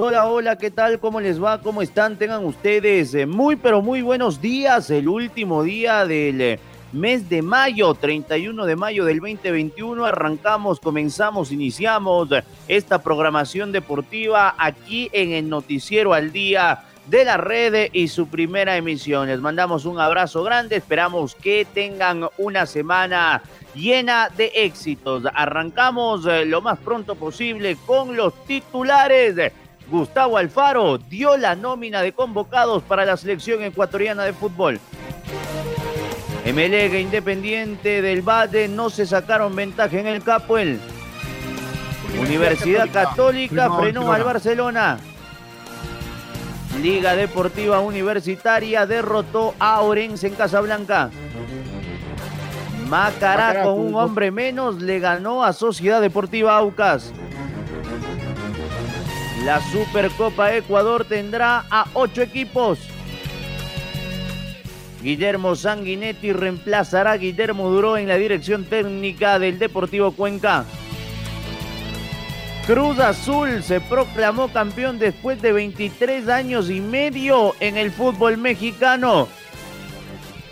Hola, hola, ¿qué tal? ¿Cómo les va? ¿Cómo están? Tengan ustedes eh, muy, pero muy buenos días. El último día del eh, mes de mayo, 31 de mayo del 2021. Arrancamos, comenzamos, iniciamos eh, esta programación deportiva aquí en el Noticiero al Día de la red y su primera emisión. Les mandamos un abrazo grande. Esperamos que tengan una semana llena de éxitos. Arrancamos lo más pronto posible con los titulares Gustavo Alfaro dio la nómina de convocados para la selección ecuatoriana de fútbol. MLG Independiente del Valle no se sacaron ventaja en el Capuel. Universidad Católica frenó al Barcelona. Liga Deportiva Universitaria derrotó a Orense en Casablanca. Macará con un hombre menos le ganó a Sociedad Deportiva Aucas. La Supercopa Ecuador tendrá a ocho equipos. Guillermo Sanguinetti reemplazará a Guillermo Duró en la dirección técnica del Deportivo Cuenca. Cruz Azul se proclamó campeón después de 23 años y medio en el fútbol mexicano.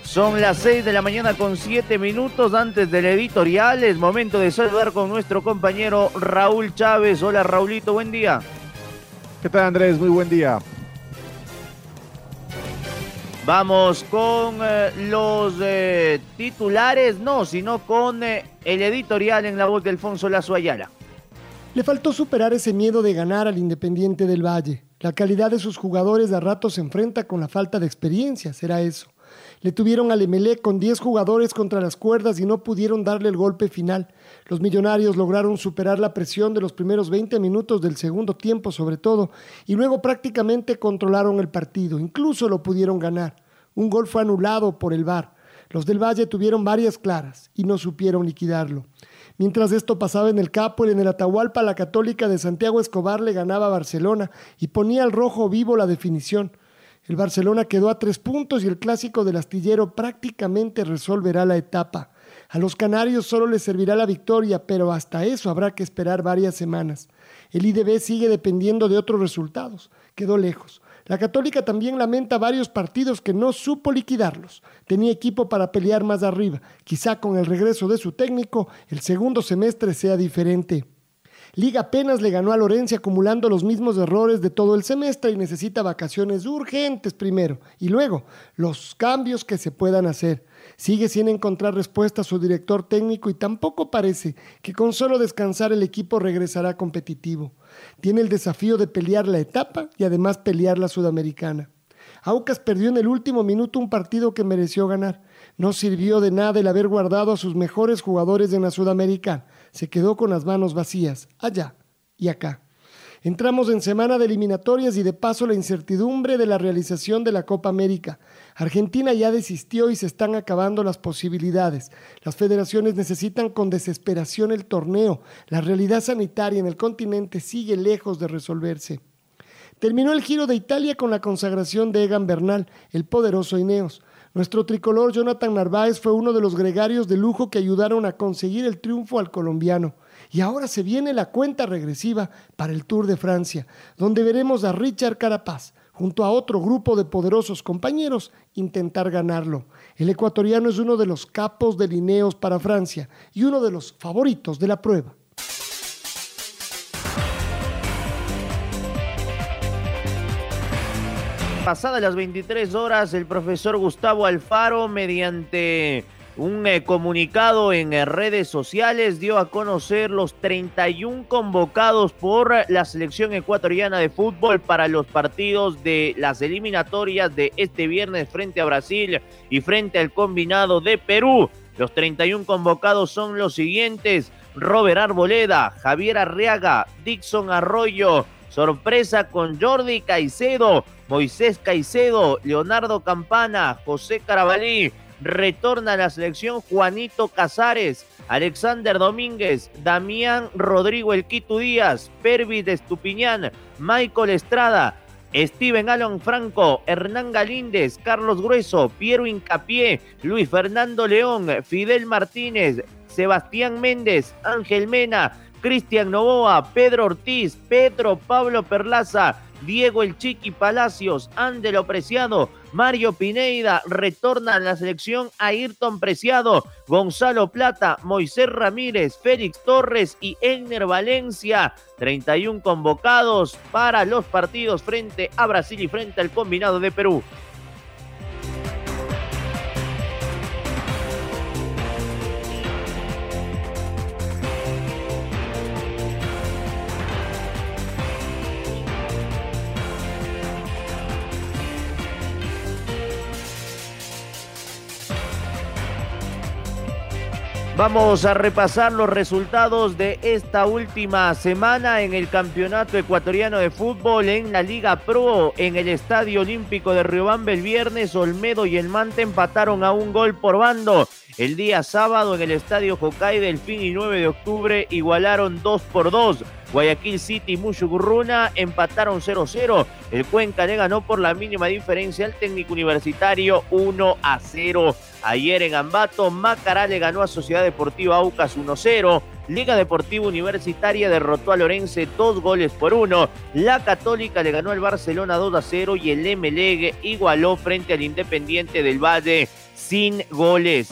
Son las 6 de la mañana con 7 minutos antes del editorial. Es momento de saludar con nuestro compañero Raúl Chávez. Hola Raulito, buen día. ¿Qué tal Andrés? Muy buen día. Vamos con eh, los eh, titulares, no, sino con eh, el editorial en la voz de Alfonso Lazo Ayala. Le faltó superar ese miedo de ganar al Independiente del Valle. La calidad de sus jugadores de rato se enfrenta con la falta de experiencia, será eso. Le tuvieron al Emelec con 10 jugadores contra las cuerdas y no pudieron darle el golpe final. Los millonarios lograron superar la presión de los primeros 20 minutos del segundo tiempo sobre todo y luego prácticamente controlaron el partido, incluso lo pudieron ganar. Un gol fue anulado por el VAR. Los del Valle tuvieron varias claras y no supieron liquidarlo. Mientras esto pasaba en el Capo, en el Atahualpa, la Católica de Santiago Escobar le ganaba a Barcelona y ponía al rojo vivo la definición. El Barcelona quedó a tres puntos y el clásico del astillero prácticamente resolverá la etapa. A los canarios solo les servirá la victoria, pero hasta eso habrá que esperar varias semanas. El IDB sigue dependiendo de otros resultados. Quedó lejos. La Católica también lamenta varios partidos que no supo liquidarlos. Tenía equipo para pelear más arriba. Quizá con el regreso de su técnico, el segundo semestre sea diferente. Liga apenas le ganó a Lorenzo acumulando los mismos errores de todo el semestre y necesita vacaciones urgentes primero y luego los cambios que se puedan hacer. Sigue sin encontrar respuesta a su director técnico y tampoco parece que con solo descansar el equipo regresará competitivo. Tiene el desafío de pelear la etapa y además pelear la sudamericana. Aucas perdió en el último minuto un partido que mereció ganar. No sirvió de nada el haber guardado a sus mejores jugadores en la Sudamericana se quedó con las manos vacías, allá y acá. Entramos en semana de eliminatorias y de paso la incertidumbre de la realización de la Copa América. Argentina ya desistió y se están acabando las posibilidades. Las federaciones necesitan con desesperación el torneo. La realidad sanitaria en el continente sigue lejos de resolverse. Terminó el Giro de Italia con la consagración de Egan Bernal, el poderoso Ineos. Nuestro tricolor Jonathan Narváez fue uno de los gregarios de lujo que ayudaron a conseguir el triunfo al colombiano. Y ahora se viene la cuenta regresiva para el Tour de Francia, donde veremos a Richard Carapaz, junto a otro grupo de poderosos compañeros, intentar ganarlo. El ecuatoriano es uno de los capos de Lineos para Francia y uno de los favoritos de la prueba. Pasadas las 23 horas, el profesor Gustavo Alfaro, mediante un eh, comunicado en eh, redes sociales dio a conocer los 31 convocados por la selección ecuatoriana de fútbol para los partidos de las eliminatorias de este viernes frente a Brasil y frente al combinado de Perú. Los 31 convocados son los siguientes. Robert Arboleda, Javier Arriaga, Dixon Arroyo, sorpresa con Jordi Caicedo, Moisés Caicedo, Leonardo Campana, José Carabalí, retorna a la selección Juanito Casares, Alexander Domínguez, Damián Rodrigo Elquito Díaz, Pervis de Estupiñán, Michael Estrada, Steven Alon Franco, Hernán Galíndez, Carlos Grueso, Piero Incapié, Luis Fernando León, Fidel Martínez, Sebastián Méndez, Ángel Mena, Cristian Novoa, Pedro Ortiz, Pedro Pablo Perlaza, Diego El Chiqui Palacios, Ándelo Preciado, Mario Pineida, retorna a la selección Ayrton Preciado, Gonzalo Plata, Moisés Ramírez, Félix Torres y Egner Valencia. 31 convocados para los partidos frente a Brasil y frente al combinado de Perú. Vamos a repasar los resultados de esta última semana en el Campeonato Ecuatoriano de Fútbol en la Liga Pro en el Estadio Olímpico de Riobamba el viernes. Olmedo y el Mante empataron a un gol por bando. El día sábado en el Estadio del fin y 9 de octubre igualaron 2 por 2. Guayaquil City y Mushugurruna empataron 0-0. El Cuenca le ganó por la mínima diferencia al técnico universitario 1 a 0. Ayer en Ambato, Macará le ganó a Sociedad Deportiva Aucas 1-0. Liga Deportiva Universitaria derrotó a Lorense dos goles por uno. La Católica le ganó al Barcelona 2 a 0 y el MLEG igualó frente al Independiente del Valle sin goles.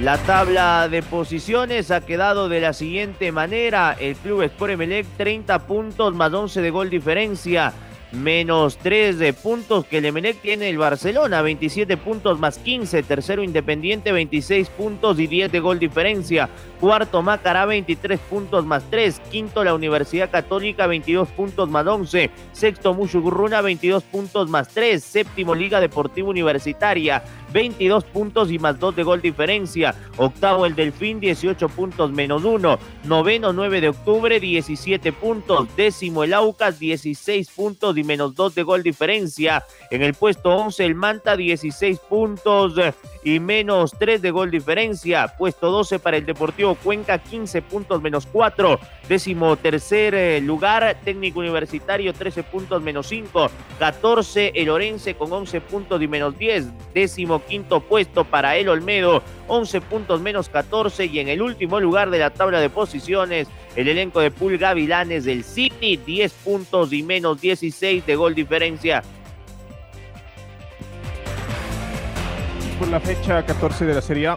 La tabla de posiciones ha quedado de la siguiente manera. El club Sport Emelec 30 puntos más 11 de gol diferencia menos 3 de puntos que el Emelec tiene el Barcelona, 27 puntos más 15, tercero Independiente 26 puntos y 10 de gol diferencia, cuarto Macará 23 puntos más 3, quinto la Universidad Católica 22 puntos más 11, sexto Mushugurruna 22 puntos más 3, séptimo Liga Deportiva Universitaria 22 puntos y más 2 de gol diferencia, octavo el Delfín 18 puntos menos 1, noveno 9 de octubre 17 puntos, décimo el Aucas 16 puntos y menos 2 de gol diferencia, en el puesto 11 el Manta 16 puntos y menos 3 de gol diferencia. Puesto 12 para el Deportivo Cuenca, 15 puntos menos 4. Décimo tercer eh, lugar, técnico universitario, 13 puntos menos 5. 14 el Orense con 11 puntos y menos 10. Décimo quinto puesto para el Olmedo, 11 puntos menos 14. Y en el último lugar de la tabla de posiciones, el elenco de Pul Gavilanes del City, 10 puntos y menos 16 de gol diferencia. por la fecha 14 de la Serie A.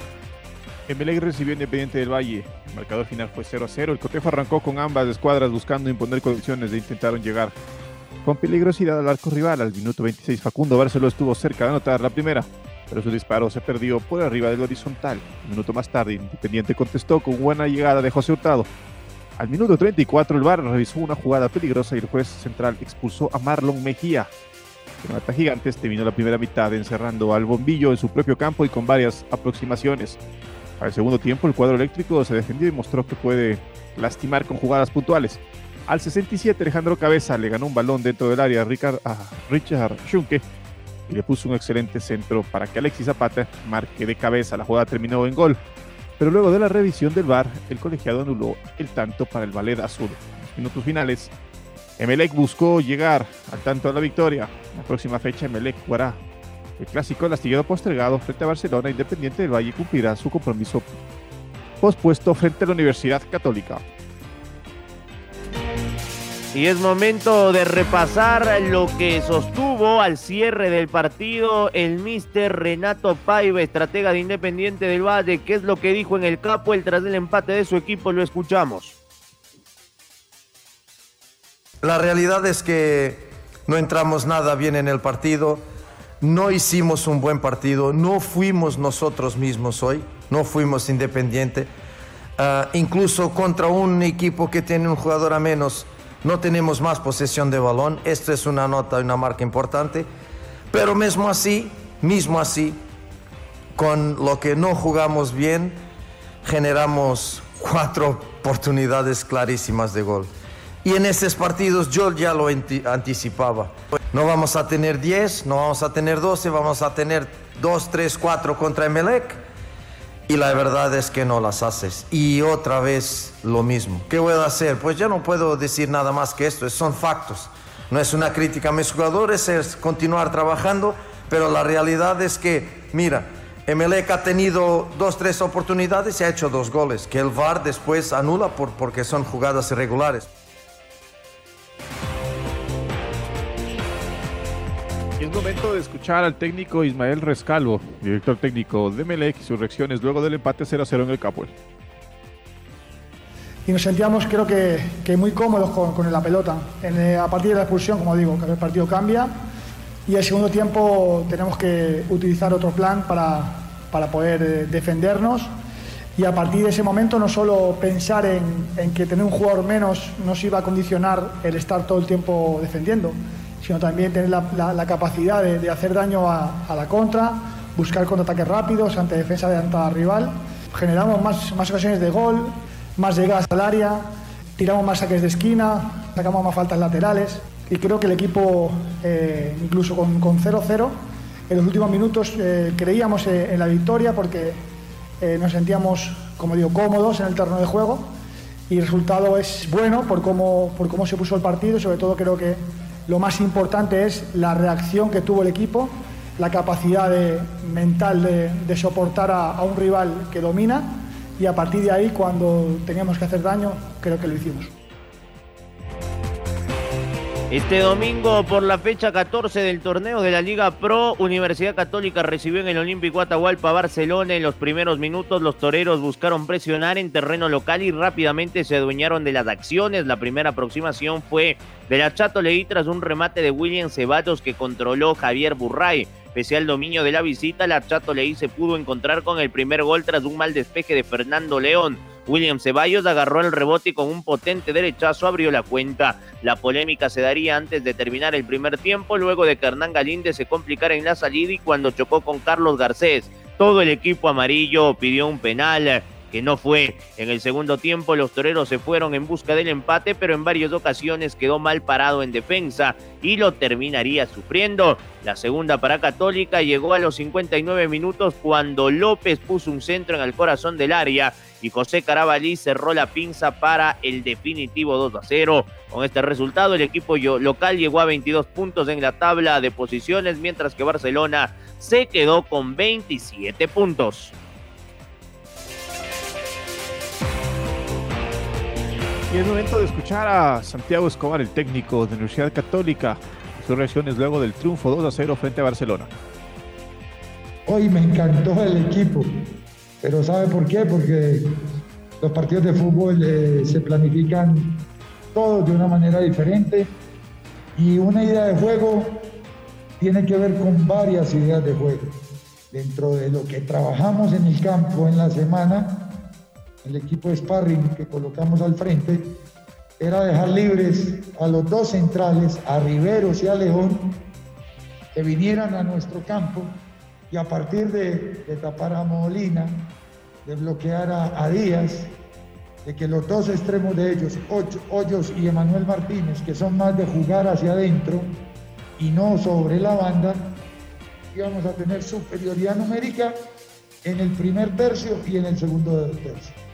Emelec recibió Independiente del Valle. El marcador final fue 0 a 0. El Cotejo arrancó con ambas escuadras buscando imponer condiciones de intentaron llegar con peligrosidad al arco rival. Al minuto 26 Facundo Barceló estuvo cerca de anotar la primera, pero su disparo se perdió por arriba del horizontal. Un minuto más tarde Independiente contestó con buena llegada de José Hurtado. Al minuto 34 el VAR revisó una jugada peligrosa y el juez central expulsó a Marlon Mejía. Mata Gigantes terminó la primera mitad encerrando al bombillo en su propio campo y con varias aproximaciones. Al segundo tiempo, el cuadro eléctrico se defendió y mostró que puede lastimar con jugadas puntuales. Al 67, Alejandro Cabeza le ganó un balón dentro del área a Richard, a Schunke y le puso un excelente centro para que Alexis Zapata marque de cabeza. La jugada terminó en gol. Pero luego de la revisión del VAR, el colegiado anuló el tanto para el ballet azul. En los minutos finales, Emelec buscó llegar al tanto de la victoria. La próxima fecha Emelec jugará el clásico del astillero postergado frente a Barcelona. Independiente del Valle cumplirá su compromiso pospuesto frente a la Universidad Católica. Y es momento de repasar lo que sostuvo al cierre del partido el mister Renato Paiva, estratega de Independiente del Valle. ¿Qué es lo que dijo en el capo el tras del empate de su equipo? Lo escuchamos. La realidad es que no entramos nada bien en el partido. No hicimos un buen partido, no fuimos nosotros mismos hoy, no fuimos independiente. Ah, incluso contra un equipo que tiene un jugador a menos, no tenemos más posesión de balón. Esto es una nota, una marca importante. Pero mismo así, mismo así, con lo que no jugamos bien, generamos cuatro oportunidades clarísimas de gol. Y en estos partidos yo ya lo anticipaba. No vamos a tener 10, no vamos a tener 12, vamos a tener 2, 3, 4 contra Emelec. Y la verdad es que no las haces. Y otra vez lo mismo. ¿Qué voy a hacer? Pues ya no puedo decir nada más que esto, son factos. No es una crítica a mis jugadores, es continuar trabajando, pero la realidad es que, mira, Emelec ha tenido dos, tres oportunidades y ha hecho dos goles, que el VAR después anula por, porque son jugadas irregulares. Es momento de escuchar al técnico Ismael Rescalvo, director técnico de Emelec y sus reacciones luego del empate 0-0 en el Capuel. Y nos sentíamos, creo que, que muy cómodos con, con la pelota. Eh, a partir de la expulsión, como digo, el partido cambia y el segundo tiempo tenemos que utilizar otro plan para, para poder eh, defendernos y a partir de ese momento no solo pensar en, en, que tener un jugador menos nos iba a condicionar el estar todo el tiempo defendiendo, sino también tener la, la, capacidad de, de, hacer daño a, a, la contra, buscar contraataques rápidos ante defensa de anta rival. Generamos más, más ocasiones de gol, más llegadas al área, tiramos más saques de esquina, sacamos más faltas laterales y creo que el equipo, eh, incluso con 0-0, en los últimos minutos eh, creíamos eh, en la victoria porque eh, nos sentíamos, como digo, cómodos en el terreno de juego y el resultado es bueno por cómo, por cómo se puso el partido y sobre todo creo que lo más importante es la reacción que tuvo el equipo, la capacidad de, mental de, soportar a un rival que domina y a partir de ahí cuando teníamos que hacer daño creo que lo hicimos. Este domingo, por la fecha 14 del torneo de la Liga Pro, Universidad Católica recibió en el Olímpico Atahualpa Barcelona. En los primeros minutos, los toreros buscaron presionar en terreno local y rápidamente se adueñaron de las acciones. La primera aproximación fue de la Chato Leí tras un remate de William Ceballos que controló Javier Burray. Pese al dominio de la visita, la Chato Leí se pudo encontrar con el primer gol tras un mal despeje de Fernando León. William Ceballos agarró el rebote y con un potente derechazo abrió la cuenta. La polémica se daría antes de terminar el primer tiempo, luego de que Hernán Galíndez se complicara en la salida y cuando chocó con Carlos Garcés. Todo el equipo amarillo pidió un penal que no fue. En el segundo tiempo los toreros se fueron en busca del empate, pero en varias ocasiones quedó mal parado en defensa y lo terminaría sufriendo. La segunda para Católica llegó a los 59 minutos cuando López puso un centro en el corazón del área y José Carabalí cerró la pinza para el definitivo 2 a 0. Con este resultado, el equipo local llegó a 22 puntos en la tabla de posiciones, mientras que Barcelona se quedó con 27 puntos. Y es momento de escuchar a Santiago Escobar, el técnico de Universidad Católica, sus reacciones luego del triunfo 2 a 0 frente a Barcelona. Hoy me encantó el equipo, pero ¿sabe por qué? Porque los partidos de fútbol eh, se planifican todos de una manera diferente y una idea de juego tiene que ver con varias ideas de juego. Dentro de lo que trabajamos en el campo en la semana, el equipo de sparring que colocamos al frente era dejar libres a los dos centrales, a Riveros y a León, que vinieran a nuestro campo y a partir de, tapar a Molina, de bloquear a, Díaz, de que los dos extremos de ellos, Hoyos y Emanuel Martínez, que son más de jugar hacia adentro y no sobre la banda, íbamos a tener superioridad numérica en el primer tercio y en el segundo tercio.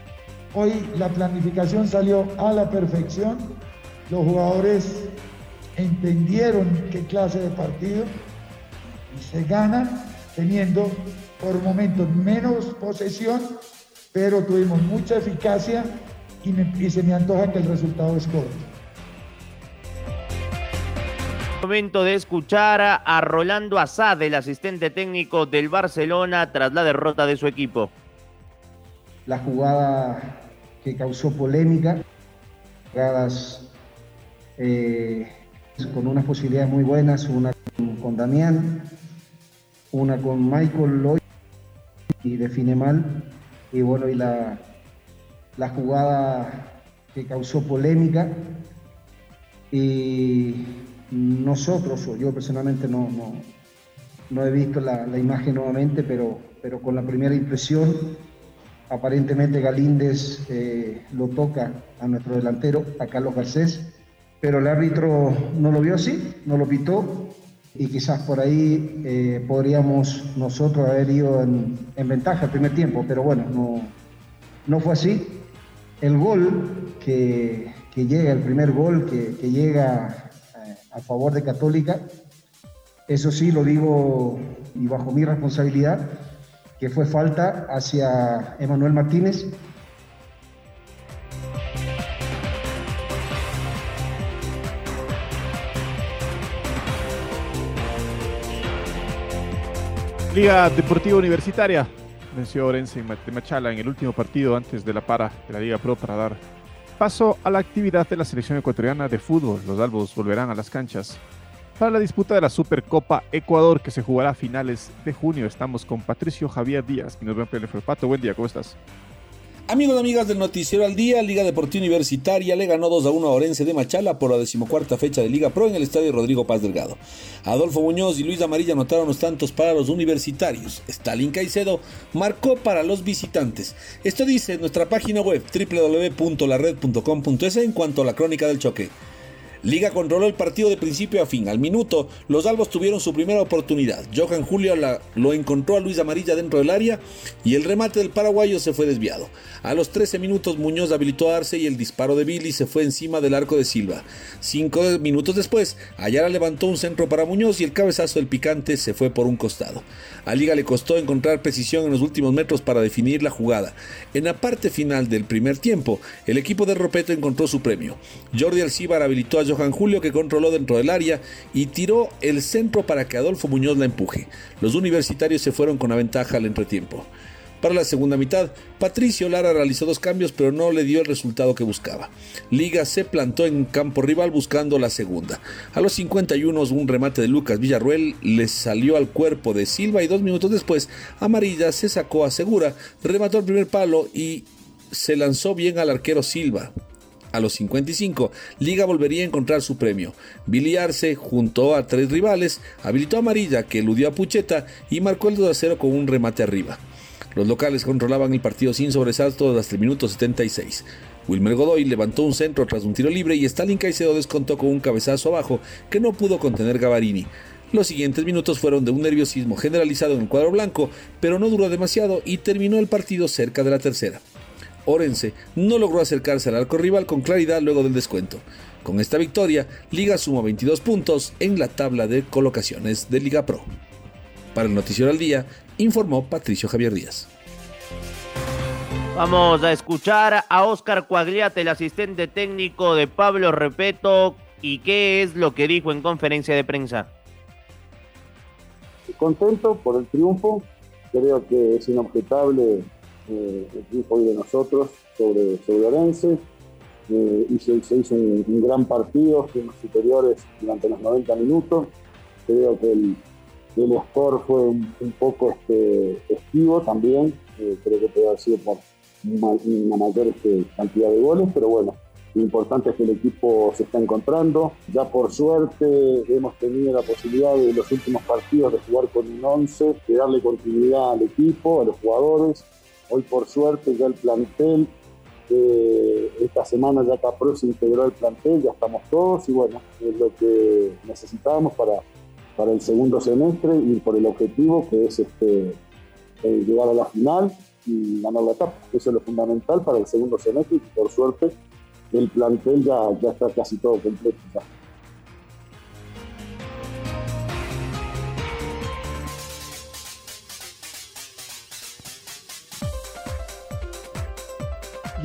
Hoy la planificación salió a la perfección, los jugadores entendieron qué clase de partido y se gana teniendo por momentos menos posesión, pero tuvimos mucha eficacia y, y se me antoja que el resultado es corto. Momento de escuchar a Rolando Azad, el asistente técnico del Barcelona, tras la derrota de su equipo. La jugada que causó polémica, jugadas eh, con unas posibilidades muy buenas, una con, Damián, una con Michael Lloyd y define mal, y bueno, y la, la jugada que causó polémica, y nosotros, o yo personalmente no, no, no he visto la, la, imagen nuevamente, pero, pero con la primera impresión, aparentemente Galíndez eh, lo toca a nuestro delantero, a Carlos Garcés, pero el árbitro no lo vio así, no lo pitó y quizás por ahí eh, podríamos nosotros haber ido en, en, ventaja el primer tiempo, pero bueno, no, no fue así. El gol que, llega, el primer gol que, llega eh, a favor de Católica, eso sí lo digo y bajo mi responsabilidad, que fue falta hacia Emanuel Martínez, Liga Deportiva Universitaria. Venció Orense de Machala en el último partido antes de la para de la Liga Pro para dar paso a la actividad de la selección ecuatoriana de fútbol. Los albos volverán a las canchas para la disputa de la Supercopa Ecuador que se jugará a finales de junio. Estamos con Patricio Javier Díaz y nos ven en Pato, buen día, ¿cómo estás? Amigos y amigas del Noticiero al Día, Liga Deportiva Universitaria le ganó 2 a 1 a Orense de Machala por la decimocuarta fecha de Liga Pro en el estadio Rodrigo Paz Delgado. Adolfo Muñoz y Luis Amarilla anotaron los tantos para los universitarios. Stalin Caicedo marcó para los visitantes. Esto dice nuestra página web www.lared.com.es en cuanto a la crónica del choque. Liga controló el partido de principio a fin. Al minuto, los albos tuvieron su primera oportunidad. Johan Julio lo encontró a Luis Amarilla dentro del área y el remate del paraguayo se fue desviado. A los 13 minutos, Muñoz habilitó a Arce y el disparo de Billy se fue encima del arco de Silva. Cinco minutos después, Ayala levantó un centro para Muñoz y el cabezazo del picante se fue por un costado. A Liga le costó encontrar precisión en los últimos metros para definir la jugada. En la parte final del primer tiempo, el equipo de Ropeto encontró su premio. Jordi Alcibar habilitó a Johan Julio que controló dentro del área y tiró el centro para que Adolfo Muñoz la empuje. Los universitarios se fueron con la ventaja al entretiempo. Para la segunda mitad, Patricio Lara realizó dos cambios pero no le dio el resultado que buscaba. Liga se plantó en campo rival buscando la segunda. A los 51 un remate de Lucas Villarruel le salió al cuerpo de Silva y dos minutos después Amarilla se sacó a Segura, remató el primer palo y se lanzó bien al arquero Silva. A los 55, Liga volvería a encontrar su premio. Billy Arce, junto a tres rivales, habilitó a Amarilla, que eludió a Pucheta y marcó el 2 a 0 con un remate arriba. Los locales controlaban el partido sin sobresalto hasta el minuto 76. Wilmer Godoy levantó un centro tras un tiro libre y Stalin Caicedo descontó con un cabezazo abajo que no pudo contener Gavarini. Los siguientes minutos fueron de un nerviosismo generalizado en el cuadro blanco, pero no duró demasiado y terminó el partido cerca de la tercera. Orense no logró acercarse al arco rival con claridad luego del descuento. Con esta victoria, Liga suma 22 puntos en la tabla de colocaciones de Liga Pro. Para el Noticiero al Día, informó Patricio Javier Díaz. Vamos a escuchar a Oscar Cuagliate, el asistente técnico de Pablo Repeto, y qué es lo que dijo en conferencia de prensa. Contento por el triunfo, creo que es inobjetable eh, el triunfo de nosotros sobre, sobre Orense. Eh, se, hizo un, gran partido, fuimos superiores durante los 90 minutos. Creo que el, el score fue un, poco este, esquivo también, eh, creo que puede haber sido por una, una mayor este, cantidad de goles, pero bueno, lo importante es que el equipo se está encontrando. Ya por suerte hemos tenido la posibilidad de los últimos partidos de jugar con un 11, de darle continuidad al equipo, a los jugadores. Hoy por suerte ya el plantel, eh, esta semana ya Capro se integró al plantel, ya estamos todos y bueno, es lo que necesitábamos para, para el segundo semestre y por el objetivo que es este, eh, llegar a la final y ganar la etapa. Eso es lo fundamental para el segundo semestre y por suerte el plantel ya, ya está casi todo completo. Ya.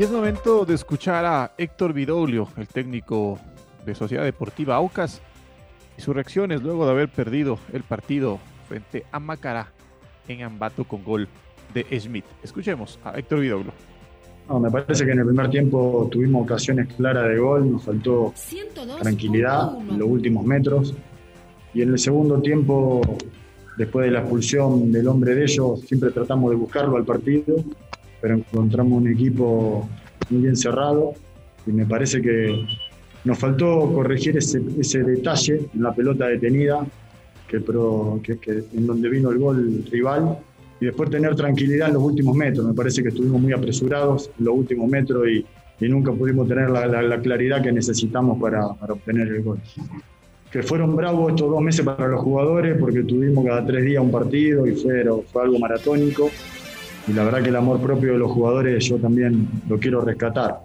Y es momento de escuchar a Héctor Vidoglio, el técnico de Sociedad Deportiva Aucas, y sus reacciones luego de haber perdido el partido frente a Macará en Ambato con gol de Smith. Escuchemos a Héctor Vidoglio. No, me parece que en el primer tiempo tuvimos ocasiones claras de gol, nos faltó tranquilidad en los últimos metros. Y en el segundo tiempo después de la expulsión del hombre de ellos, siempre tratamos de buscarlo al partido, pero encontramos un equipo muy bien cerrado y me parece que nos faltó corregir ese, ese detalle en la pelota detenida, que, pro- que- que- en donde vino el gol rival, y después tener tranquilidad en los últimos metros. Me parece que estuvimos muy apresurados en los últimos metros y, y nunca pudimos tener la, la- la claridad que necesitamos para, para obtener el gol. Que fueron bravos estos dos meses para los jugadores porque tuvimos cada tres días un partido y fue, fue algo maratónico. Y la verdad que el amor propio de los jugadores yo también lo quiero rescatar.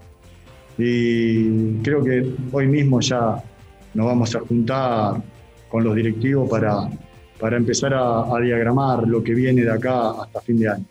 Y creo que hoy mismo ya nos vamos a juntar con los directivos para, para empezar a, a diagramar lo que viene de acá hasta fin de año.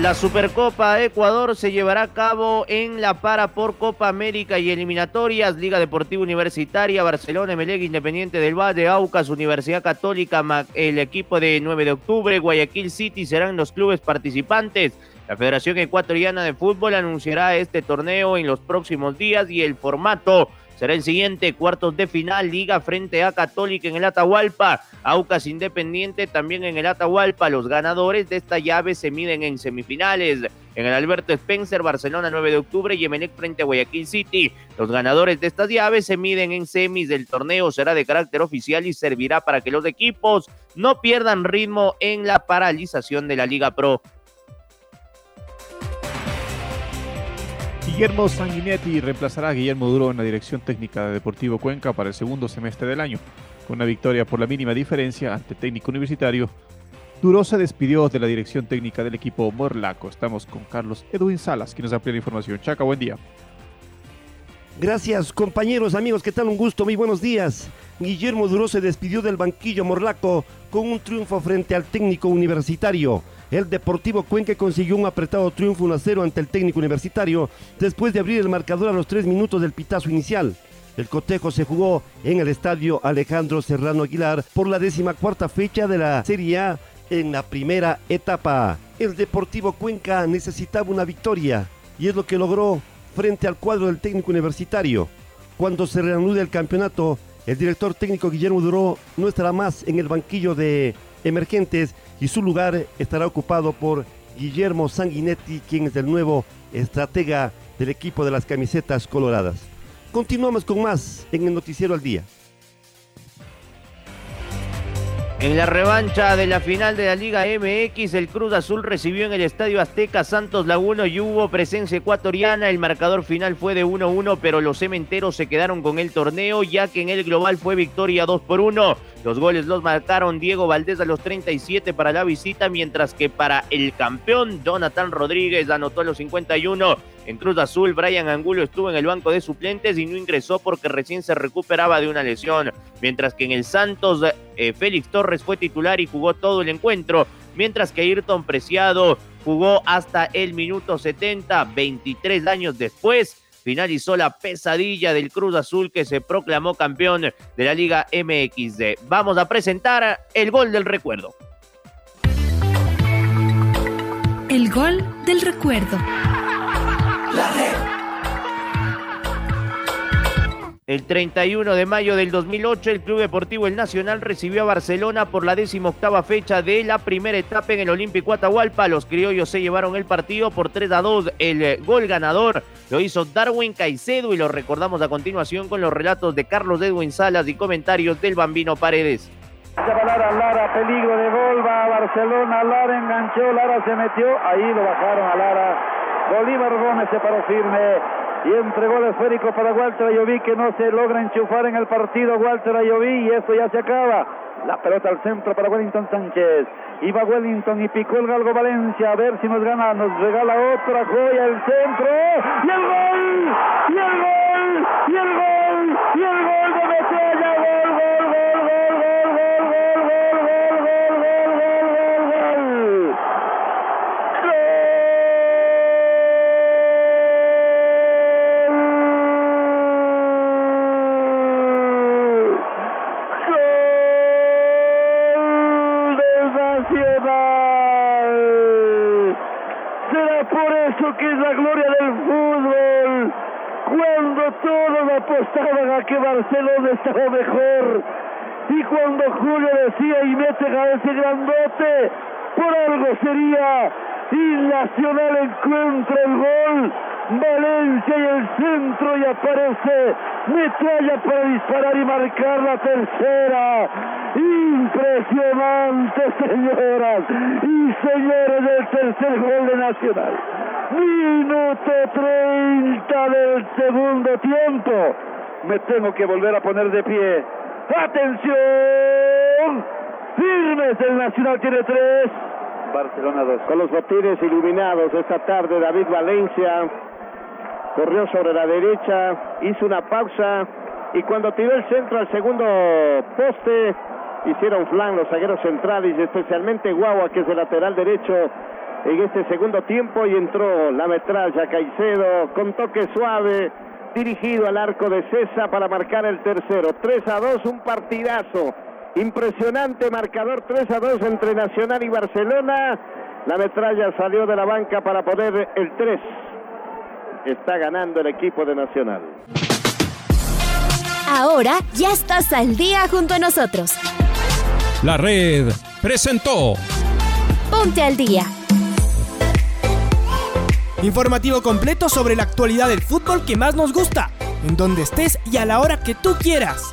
La Supercopa Ecuador se llevará a cabo en La Para por Copa América y eliminatorias. Liga Deportiva Universitaria, Barcelona, Emelec, Independiente del Valle, Aucas, Universidad Católica, el equipo de 9 de octubre, Guayaquil City serán los clubes participantes. La Federación Ecuatoriana de Fútbol anunciará este torneo en los próximos días y el formato será el siguiente, cuartos de final, Liga frente a Católica en el Atahualpa, Aucas Independiente también en el Atahualpa, los ganadores de esta llave se miden en semifinales, en el Alberto Spencer, Barcelona 9 de octubre y Emelec frente a Guayaquil City, los ganadores de estas llaves se miden en semis del torneo, será de carácter oficial y servirá para que los equipos no pierdan ritmo en la paralización de la Liga Pro. Guillermo Sanguinetti reemplazará a Guillermo Duro en la dirección técnica de Deportivo Cuenca para el segundo semestre del año. Con una victoria por la mínima diferencia ante técnico universitario, Duro se despidió de la dirección técnica del equipo Morlaco. Estamos con Carlos Edwin Salas, quien nos amplía la información. Chaca, buen día. Gracias, compañeros, amigos, ¿qué tal? Un gusto, muy buenos días. Guillermo Duró se despidió del banquillo morlaco con un triunfo frente al técnico universitario. El Deportivo Cuenca consiguió un apretado triunfo 1 a 0 ante el técnico universitario después de abrir el marcador a los tres minutos del pitazo inicial. El cotejo se jugó en el estadio Alejandro Serrano Aguilar por la décima cuarta fecha de la Serie A en la primera etapa. El Deportivo Cuenca necesitaba una victoria y es lo que logró frente al cuadro del técnico universitario. Cuando se reanude el campeonato, el director técnico Guillermo Duró no estará más en el banquillo de emergentes y su lugar estará ocupado por Guillermo Sanguinetti, quien es el nuevo estratega del equipo de las camisetas coloradas. Continuamos con más en el Noticiero al Día. En la revancha de la final de la Liga MX, el Cruz Azul recibió en el Estadio Azteca Santos Laguna y hubo presencia ecuatoriana. El marcador final fue de 1-1, pero los cementeros se quedaron con el torneo, ya que en el global fue victoria 2 por 1. Los goles los marcaron Diego Valdés a los 37 para la visita, mientras que para el campeón, Jonathan Rodríguez anotó a los 51. En Cruz Azul, Brian Angulo estuvo en el banco de suplentes y no ingresó porque recién se recuperaba de una lesión. Mientras que en el Santos, eh, Félix Torres fue titular y jugó todo el encuentro. Mientras que Ayrton Preciado jugó hasta el minuto 70, 23 años después. Finalizó la pesadilla del Cruz Azul que se proclamó campeón de la Liga MXD. Vamos a presentar el gol del recuerdo. El gol del recuerdo. El 31 de mayo del 2008, el Club Deportivo El Nacional recibió a Barcelona por la decimoctava fecha de la primera etapa en el Olímpico Atahualpa. Los criollos se llevaron el partido por 3 a 2. El eh, gol ganador lo hizo Darwin Caicedo y lo recordamos a continuación con los relatos de Carlos Edwin Salas y comentarios del Bambino Paredes. Lara, Lara, peligro de gol, va a Barcelona, Lara enganchó, Lara se metió, ahí lo bajaron a Lara. Bolívar Gómez se paró firme y entregó el esférico para Walter Ayoví que no se logra enchufar en el partido Walter Ayoví y esto ya se acaba. La pelota al centro para Wellington Sánchez. Iba Wellington y picó el Galgo Valencia. A ver si nos gana, nos regala otra joya el centro. ¡Y el gol! Julio decía y mete a ese grandote, por algo sería. Y Nacional encuentra el gol. Valencia y el centro y aparece metralla para disparar y marcar la tercera. Impresionante, señoras y señores, del tercer gol de Nacional. Minuto 30 del segundo tiempo. Me tengo que volver a poner de pie. ¡Atención! Firmes, el Nacional tiene tres. Barcelona 2. Con los botines iluminados esta tarde, David Valencia corrió sobre la derecha, hizo una pausa y cuando tiró el centro al segundo poste, hicieron flan los zagueros centrales y especialmente Guagua, que es el lateral derecho en este segundo tiempo y entró la metralla Caicedo con toque suave dirigido al arco de César para marcar el tercero. 3 a 2, un partidazo. Impresionante marcador 3 a 2 entre Nacional y Barcelona. La metralla salió de la banca para poner el 3. Está ganando el equipo de Nacional. Ahora ya estás al día junto a nosotros. La red presentó Ponte al día. Informativo completo sobre la actualidad del fútbol que más nos gusta, en donde estés y a la hora que tú quieras.